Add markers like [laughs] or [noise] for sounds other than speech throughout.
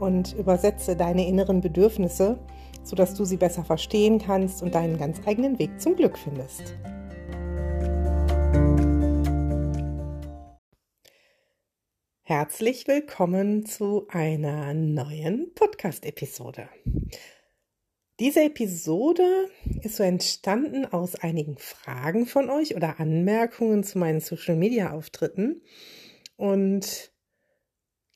und übersetze deine inneren Bedürfnisse, sodass du sie besser verstehen kannst und deinen ganz eigenen Weg zum Glück findest. Herzlich willkommen zu einer neuen Podcast-Episode. Diese Episode ist so entstanden aus einigen Fragen von euch oder Anmerkungen zu meinen Social-Media-Auftritten. Und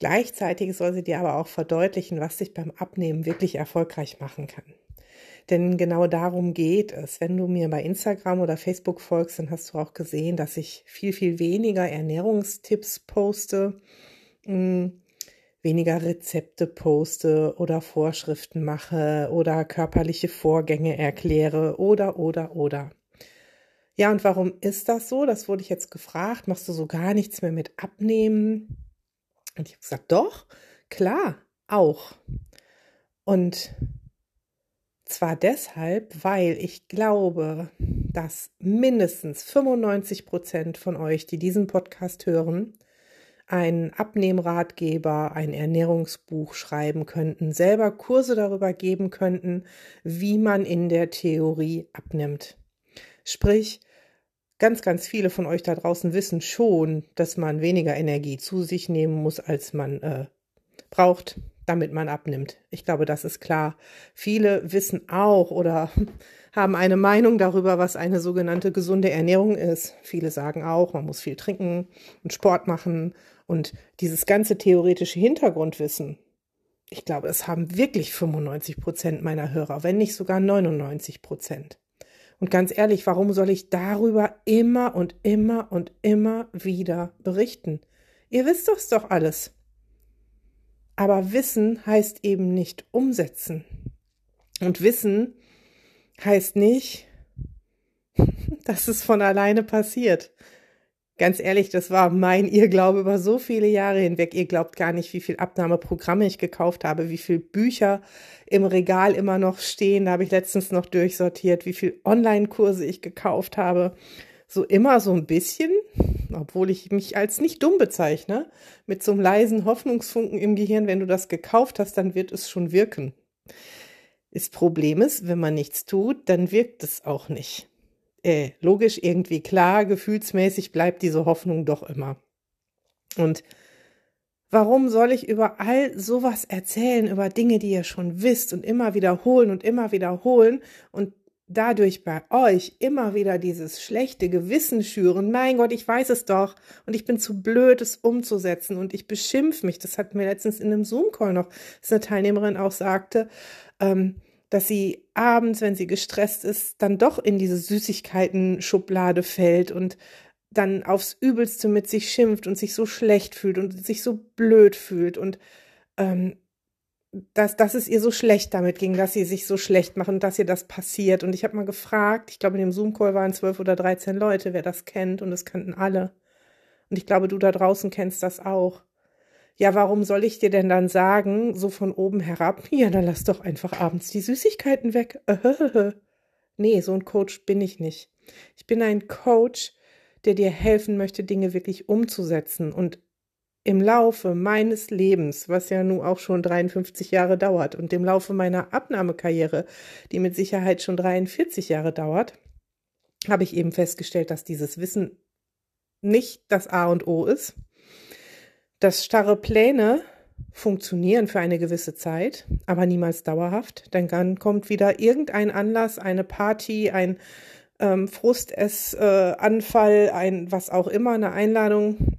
Gleichzeitig soll sie dir aber auch verdeutlichen, was dich beim Abnehmen wirklich erfolgreich machen kann. Denn genau darum geht es. Wenn du mir bei Instagram oder Facebook folgst, dann hast du auch gesehen, dass ich viel, viel weniger Ernährungstipps poste, hm, weniger Rezepte poste oder Vorschriften mache oder körperliche Vorgänge erkläre oder, oder, oder. Ja, und warum ist das so? Das wurde ich jetzt gefragt. Machst du so gar nichts mehr mit Abnehmen? Und ich habe gesagt, doch, klar, auch. Und zwar deshalb, weil ich glaube, dass mindestens 95 Prozent von euch, die diesen Podcast hören, einen Abnehmratgeber, ein Ernährungsbuch schreiben könnten, selber Kurse darüber geben könnten, wie man in der Theorie abnimmt. Sprich, Ganz, ganz viele von euch da draußen wissen schon, dass man weniger Energie zu sich nehmen muss, als man äh, braucht, damit man abnimmt. Ich glaube, das ist klar. Viele wissen auch oder [laughs] haben eine Meinung darüber, was eine sogenannte gesunde Ernährung ist. Viele sagen auch, man muss viel trinken und Sport machen und dieses ganze theoretische Hintergrundwissen. Ich glaube, es haben wirklich 95 Prozent meiner Hörer, wenn nicht sogar 99 Prozent. Und ganz ehrlich, warum soll ich darüber immer und immer und immer wieder berichten? Ihr wisst das doch alles. Aber Wissen heißt eben nicht umsetzen. Und Wissen heißt nicht, [laughs] dass es von alleine passiert. Ganz ehrlich, das war mein Irrglaube über so viele Jahre hinweg. Ihr glaubt gar nicht, wie viel Abnahmeprogramme ich gekauft habe, wie viel Bücher im Regal immer noch stehen. Da habe ich letztens noch durchsortiert, wie viel Online-Kurse ich gekauft habe. So immer so ein bisschen, obwohl ich mich als nicht dumm bezeichne, mit so einem leisen Hoffnungsfunken im Gehirn, wenn du das gekauft hast, dann wird es schon wirken. Das Problem ist, wenn man nichts tut, dann wirkt es auch nicht äh, logisch irgendwie klar, gefühlsmäßig bleibt diese Hoffnung doch immer. Und warum soll ich über all sowas erzählen, über Dinge, die ihr schon wisst und immer wiederholen und immer wiederholen und dadurch bei euch immer wieder dieses schlechte Gewissen schüren. Mein Gott, ich weiß es doch und ich bin zu blöd, es umzusetzen und ich beschimpf mich. Das hat mir letztens in einem Zoom-Call noch, dass eine Teilnehmerin auch sagte, ähm, dass sie abends, wenn sie gestresst ist, dann doch in diese Süßigkeiten-Schublade fällt und dann aufs Übelste mit sich schimpft und sich so schlecht fühlt und sich so blöd fühlt und ähm, dass, dass es ihr so schlecht damit ging, dass sie sich so schlecht macht und dass ihr das passiert. Und ich habe mal gefragt, ich glaube, in dem Zoom-Call waren zwölf oder dreizehn Leute, wer das kennt und das kannten alle. Und ich glaube, du da draußen kennst das auch ja, warum soll ich dir denn dann sagen, so von oben herab, [laughs] ja, dann lass doch einfach abends die Süßigkeiten weg. [laughs] nee, so ein Coach bin ich nicht. Ich bin ein Coach, der dir helfen möchte, Dinge wirklich umzusetzen und im Laufe meines Lebens, was ja nun auch schon 53 Jahre dauert, und im Laufe meiner Abnahmekarriere, die mit Sicherheit schon 43 Jahre dauert, habe ich eben festgestellt, dass dieses Wissen nicht das A und O ist, dass starre Pläne funktionieren für eine gewisse Zeit, aber niemals dauerhaft. Denn dann kommt wieder irgendein Anlass, eine Party, ein ähm, Frustessanfall, äh, ein was auch immer, eine Einladung.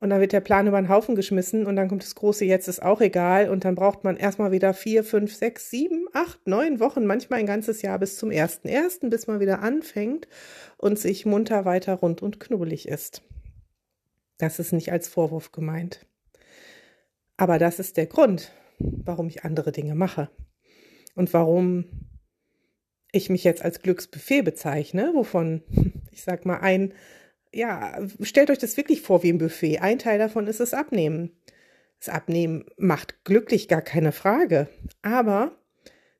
Und dann wird der Plan über den Haufen geschmissen und dann kommt das große Jetzt ist auch egal und dann braucht man erstmal wieder vier, fünf, sechs, sieben, acht, neun Wochen, manchmal ein ganzes Jahr bis zum ersten ersten, bis man wieder anfängt und sich munter weiter rund und knubbelig ist. Das ist nicht als Vorwurf gemeint. Aber das ist der Grund, warum ich andere Dinge mache. und warum ich mich jetzt als Glücksbuffet bezeichne, wovon, [laughs] ich sag mal, ein, ja, stellt euch das wirklich vor wie ein Buffet. Ein Teil davon ist das Abnehmen. Das Abnehmen macht glücklich, gar keine Frage. Aber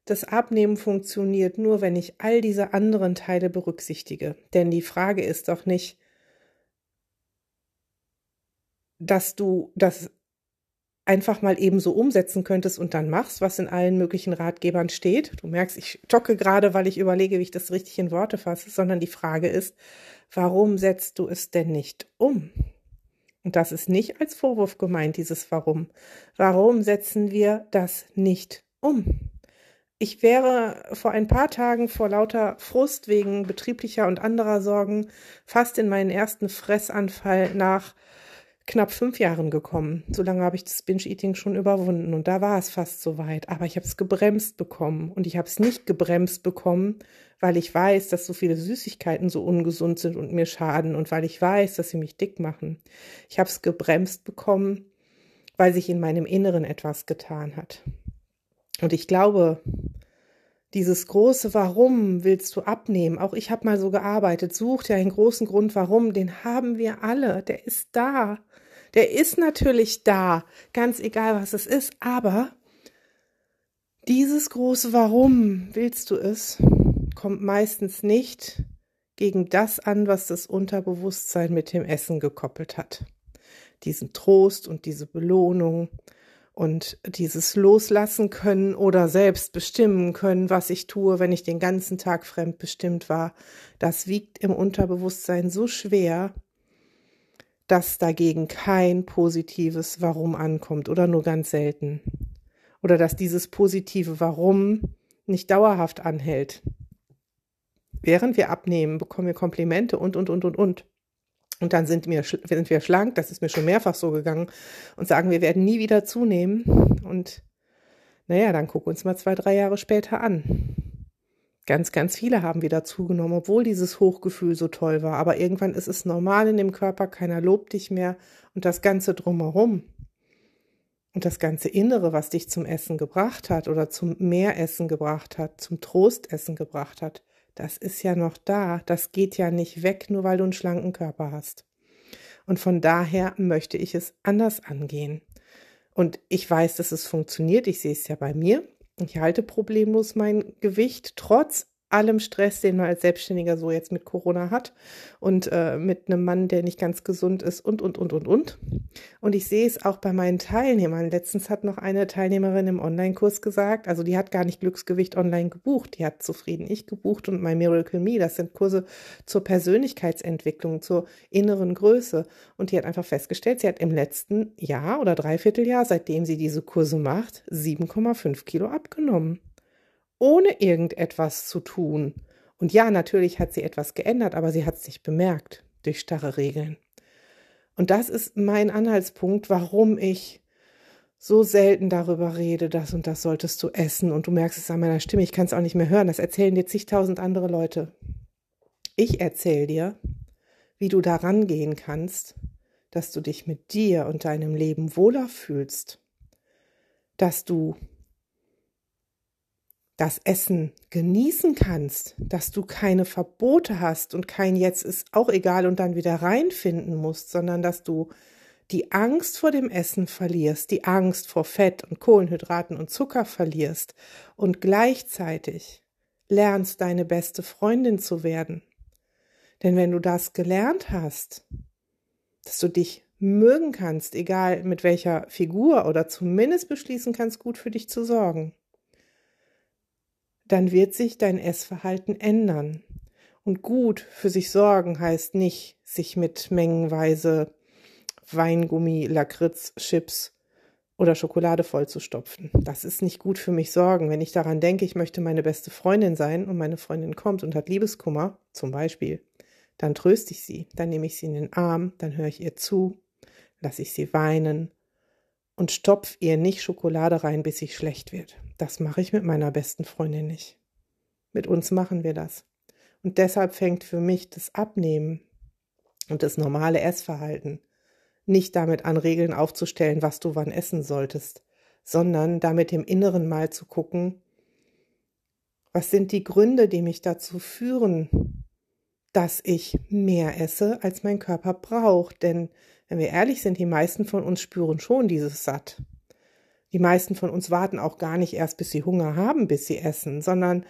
das Abnehmen funktioniert nur, wenn ich all diese anderen Teile berücksichtige. Denn die Frage ist doch nicht, dass du das einfach mal eben so umsetzen könntest und dann machst, was in allen möglichen Ratgebern steht. Du merkst, ich tocke gerade, weil ich überlege, wie ich das richtig in Worte fasse, sondern die Frage ist, warum setzt du es denn nicht um? Und das ist nicht als Vorwurf gemeint, dieses Warum. Warum setzen wir das nicht um? Ich wäre vor ein paar Tagen vor lauter Frust wegen betrieblicher und anderer Sorgen fast in meinen ersten Fressanfall nach knapp fünf Jahren gekommen. So lange habe ich das Binge-Eating schon überwunden und da war es fast so weit. Aber ich habe es gebremst bekommen und ich habe es nicht gebremst bekommen, weil ich weiß, dass so viele Süßigkeiten so ungesund sind und mir schaden und weil ich weiß, dass sie mich dick machen. Ich habe es gebremst bekommen, weil sich in meinem Inneren etwas getan hat. Und ich glaube, dieses große Warum willst du abnehmen? Auch ich habe mal so gearbeitet. Such dir einen großen Grund, warum. Den haben wir alle. Der ist da. Der ist natürlich da. Ganz egal, was es ist. Aber dieses große Warum willst du es, kommt meistens nicht gegen das an, was das Unterbewusstsein mit dem Essen gekoppelt hat. Diesen Trost und diese Belohnung und dieses Loslassen können oder selbst bestimmen können, was ich tue, wenn ich den ganzen Tag fremdbestimmt war, das wiegt im Unterbewusstsein so schwer, dass dagegen kein positives Warum ankommt oder nur ganz selten. Oder dass dieses positive Warum nicht dauerhaft anhält. Während wir abnehmen, bekommen wir Komplimente und, und, und, und, und. Und dann sind wir, sind wir schlank, das ist mir schon mehrfach so gegangen, und sagen, wir werden nie wieder zunehmen. Und naja, dann guck uns mal zwei, drei Jahre später an. Ganz, ganz viele haben wieder zugenommen, obwohl dieses Hochgefühl so toll war. Aber irgendwann ist es normal in dem Körper, keiner lobt dich mehr und das Ganze drumherum. Und das ganze Innere, was dich zum Essen gebracht hat oder zum Mehressen gebracht hat, zum Trostessen gebracht hat, das ist ja noch da, das geht ja nicht weg, nur weil du einen schlanken Körper hast. Und von daher möchte ich es anders angehen. Und ich weiß, dass es funktioniert, ich sehe es ja bei mir. Ich halte problemlos mein Gewicht, trotz allem Stress, den man als Selbstständiger so jetzt mit Corona hat und äh, mit einem Mann, der nicht ganz gesund ist und, und, und, und, und. Und ich sehe es auch bei meinen Teilnehmern. Letztens hat noch eine Teilnehmerin im Online-Kurs gesagt, also die hat gar nicht Glücksgewicht online gebucht, die hat zufrieden ich gebucht und My Miracle Me, das sind Kurse zur Persönlichkeitsentwicklung, zur inneren Größe. Und die hat einfach festgestellt, sie hat im letzten Jahr oder Dreivierteljahr, seitdem sie diese Kurse macht, 7,5 Kilo abgenommen ohne irgendetwas zu tun. Und ja, natürlich hat sie etwas geändert, aber sie hat es nicht bemerkt durch starre Regeln. Und das ist mein Anhaltspunkt, warum ich so selten darüber rede, das und das solltest du essen. Und du merkst es an meiner Stimme, ich kann es auch nicht mehr hören. Das erzählen dir zigtausend andere Leute. Ich erzähle dir, wie du daran gehen kannst, dass du dich mit dir und deinem Leben wohler fühlst, dass du das Essen genießen kannst, dass du keine Verbote hast und kein jetzt ist auch egal und dann wieder reinfinden musst, sondern dass du die Angst vor dem Essen verlierst, die Angst vor Fett und Kohlenhydraten und Zucker verlierst und gleichzeitig lernst, deine beste Freundin zu werden. Denn wenn du das gelernt hast, dass du dich mögen kannst, egal mit welcher Figur oder zumindest beschließen kannst, gut für dich zu sorgen, dann wird sich dein Essverhalten ändern. Und gut für sich sorgen heißt nicht, sich mit mengenweise Weingummi, Lakritz, Chips oder Schokolade vollzustopfen. Das ist nicht gut für mich sorgen. Wenn ich daran denke, ich möchte meine beste Freundin sein und meine Freundin kommt und hat Liebeskummer, zum Beispiel, dann tröste ich sie, dann nehme ich sie in den Arm, dann höre ich ihr zu, lasse ich sie weinen und stopf ihr nicht Schokolade rein, bis sie schlecht wird. Das mache ich mit meiner besten Freundin nicht. Mit uns machen wir das. Und deshalb fängt für mich das Abnehmen und das normale Essverhalten nicht damit an, Regeln aufzustellen, was du wann essen solltest, sondern damit im Inneren mal zu gucken, Was sind die Gründe, die mich dazu führen, dass ich mehr esse, als mein Körper braucht? Denn wenn wir ehrlich sind, die meisten von uns spüren schon dieses Satt. Die meisten von uns warten auch gar nicht erst, bis sie Hunger haben, bis sie essen, sondern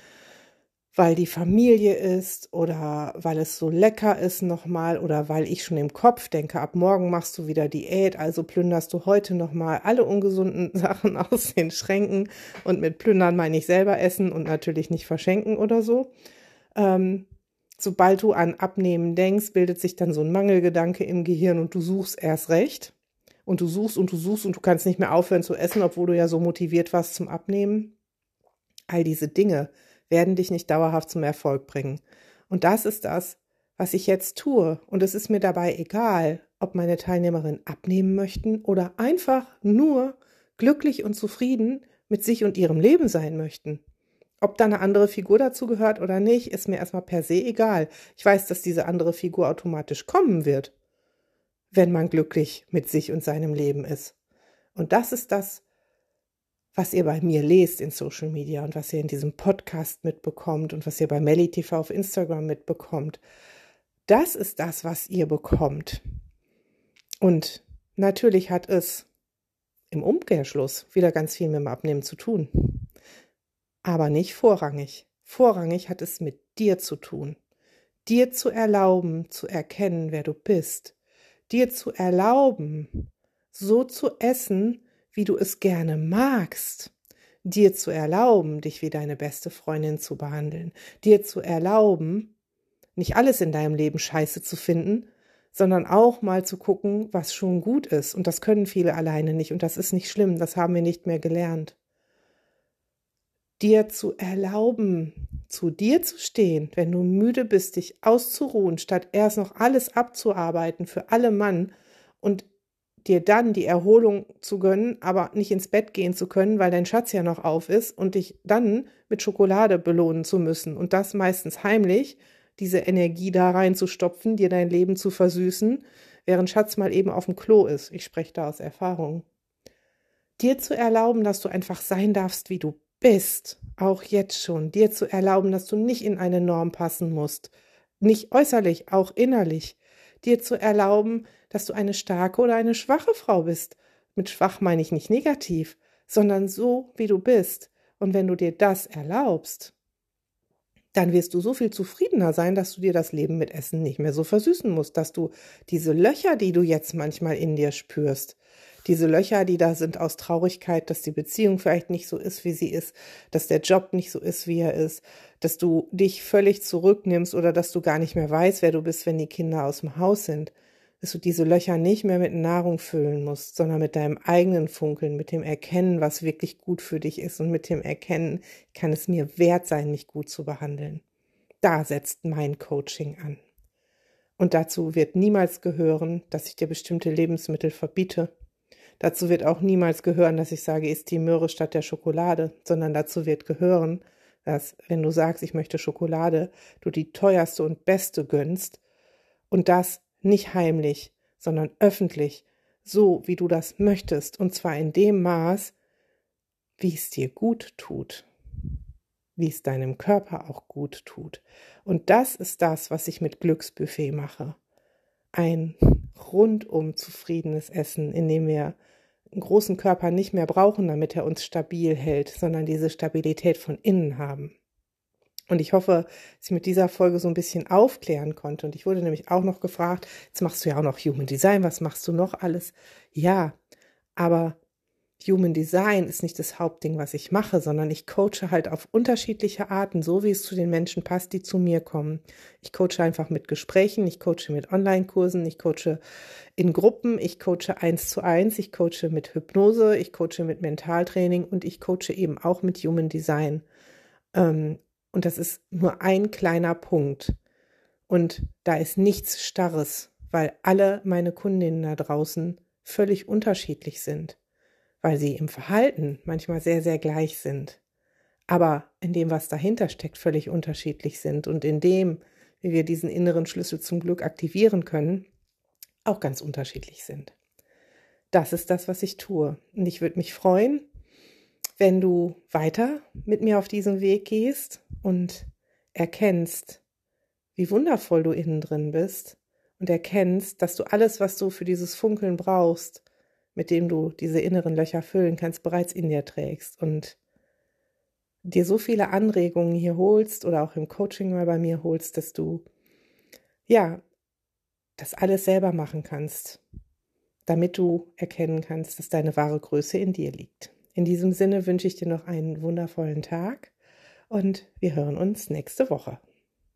weil die Familie ist oder weil es so lecker ist nochmal oder weil ich schon im Kopf denke, ab morgen machst du wieder Diät, also plünderst du heute nochmal alle ungesunden [laughs] Sachen aus den Schränken und mit plündern meine ich selber essen und natürlich nicht verschenken oder so. Ähm, sobald du an Abnehmen denkst, bildet sich dann so ein Mangelgedanke im Gehirn und du suchst erst recht und du suchst und du suchst und du kannst nicht mehr aufhören zu essen, obwohl du ja so motiviert warst zum Abnehmen. All diese Dinge werden dich nicht dauerhaft zum Erfolg bringen. Und das ist das, was ich jetzt tue. Und es ist mir dabei egal, ob meine Teilnehmerinnen abnehmen möchten oder einfach nur glücklich und zufrieden mit sich und ihrem Leben sein möchten. Ob da eine andere Figur dazu gehört oder nicht, ist mir erstmal per se egal. Ich weiß, dass diese andere Figur automatisch kommen wird, wenn man glücklich mit sich und seinem Leben ist. Und das ist das, was ihr bei mir lest in Social Media und was ihr in diesem Podcast mitbekommt und was ihr bei Melly TV auf Instagram mitbekommt. Das ist das, was ihr bekommt. Und natürlich hat es im Umkehrschluss wieder ganz viel mit dem Abnehmen zu tun. Aber nicht vorrangig. Vorrangig hat es mit dir zu tun. Dir zu erlauben, zu erkennen, wer du bist. Dir zu erlauben, so zu essen, wie du es gerne magst, dir zu erlauben, dich wie deine beste Freundin zu behandeln, dir zu erlauben, nicht alles in deinem Leben scheiße zu finden, sondern auch mal zu gucken, was schon gut ist. Und das können viele alleine nicht. Und das ist nicht schlimm. Das haben wir nicht mehr gelernt. Dir zu erlauben, zu dir zu stehen, wenn du müde bist, dich auszuruhen, statt erst noch alles abzuarbeiten für alle Mann und dir dann die Erholung zu gönnen, aber nicht ins Bett gehen zu können, weil dein Schatz ja noch auf ist und dich dann mit Schokolade belohnen zu müssen und das meistens heimlich, diese Energie da reinzustopfen, dir dein Leben zu versüßen, während Schatz mal eben auf dem Klo ist. Ich spreche da aus Erfahrung. Dir zu erlauben, dass du einfach sein darfst, wie du bist, auch jetzt schon, dir zu erlauben, dass du nicht in eine Norm passen musst, nicht äußerlich, auch innerlich, dir zu erlauben, dass du eine starke oder eine schwache Frau bist. Mit schwach meine ich nicht negativ, sondern so, wie du bist. Und wenn du dir das erlaubst, dann wirst du so viel zufriedener sein, dass du dir das Leben mit Essen nicht mehr so versüßen musst, dass du diese Löcher, die du jetzt manchmal in dir spürst, diese Löcher, die da sind aus Traurigkeit, dass die Beziehung vielleicht nicht so ist, wie sie ist, dass der Job nicht so ist, wie er ist, dass du dich völlig zurücknimmst oder dass du gar nicht mehr weißt, wer du bist, wenn die Kinder aus dem Haus sind, dass du diese Löcher nicht mehr mit Nahrung füllen musst, sondern mit deinem eigenen Funkeln, mit dem Erkennen, was wirklich gut für dich ist und mit dem Erkennen, kann es mir wert sein, mich gut zu behandeln. Da setzt mein Coaching an. Und dazu wird niemals gehören, dass ich dir bestimmte Lebensmittel verbiete Dazu wird auch niemals gehören, dass ich sage, isst die Möhre statt der Schokolade, sondern dazu wird gehören, dass wenn du sagst, ich möchte Schokolade, du die teuerste und beste gönnst und das nicht heimlich, sondern öffentlich, so wie du das möchtest, und zwar in dem Maß, wie es dir gut tut, wie es deinem Körper auch gut tut. Und das ist das, was ich mit Glücksbuffet mache. Ein rundum zufriedenes Essen, in dem wir einen großen Körper nicht mehr brauchen, damit er uns stabil hält, sondern diese Stabilität von innen haben. Und ich hoffe, dass ich mit dieser Folge so ein bisschen aufklären konnte. Und ich wurde nämlich auch noch gefragt, jetzt machst du ja auch noch Human Design, was machst du noch alles? Ja, aber Human Design ist nicht das Hauptding, was ich mache, sondern ich coache halt auf unterschiedliche Arten, so wie es zu den Menschen passt, die zu mir kommen. Ich coache einfach mit Gesprächen, ich coache mit Online-Kursen, ich coache in Gruppen, ich coache eins zu eins, ich coache mit Hypnose, ich coache mit Mentaltraining und ich coache eben auch mit Human Design. Ähm, und das ist nur ein kleiner Punkt. Und da ist nichts Starres, weil alle meine Kundinnen da draußen völlig unterschiedlich sind weil sie im Verhalten manchmal sehr, sehr gleich sind, aber in dem, was dahinter steckt, völlig unterschiedlich sind und in dem, wie wir diesen inneren Schlüssel zum Glück aktivieren können, auch ganz unterschiedlich sind. Das ist das, was ich tue. Und ich würde mich freuen, wenn du weiter mit mir auf diesen Weg gehst und erkennst, wie wundervoll du innen drin bist und erkennst, dass du alles, was du für dieses Funkeln brauchst, mit dem du diese inneren Löcher füllen kannst, bereits in dir trägst und dir so viele Anregungen hier holst oder auch im Coaching mal bei mir holst, dass du ja das alles selber machen kannst, damit du erkennen kannst, dass deine wahre Größe in dir liegt. In diesem Sinne wünsche ich dir noch einen wundervollen Tag und wir hören uns nächste Woche.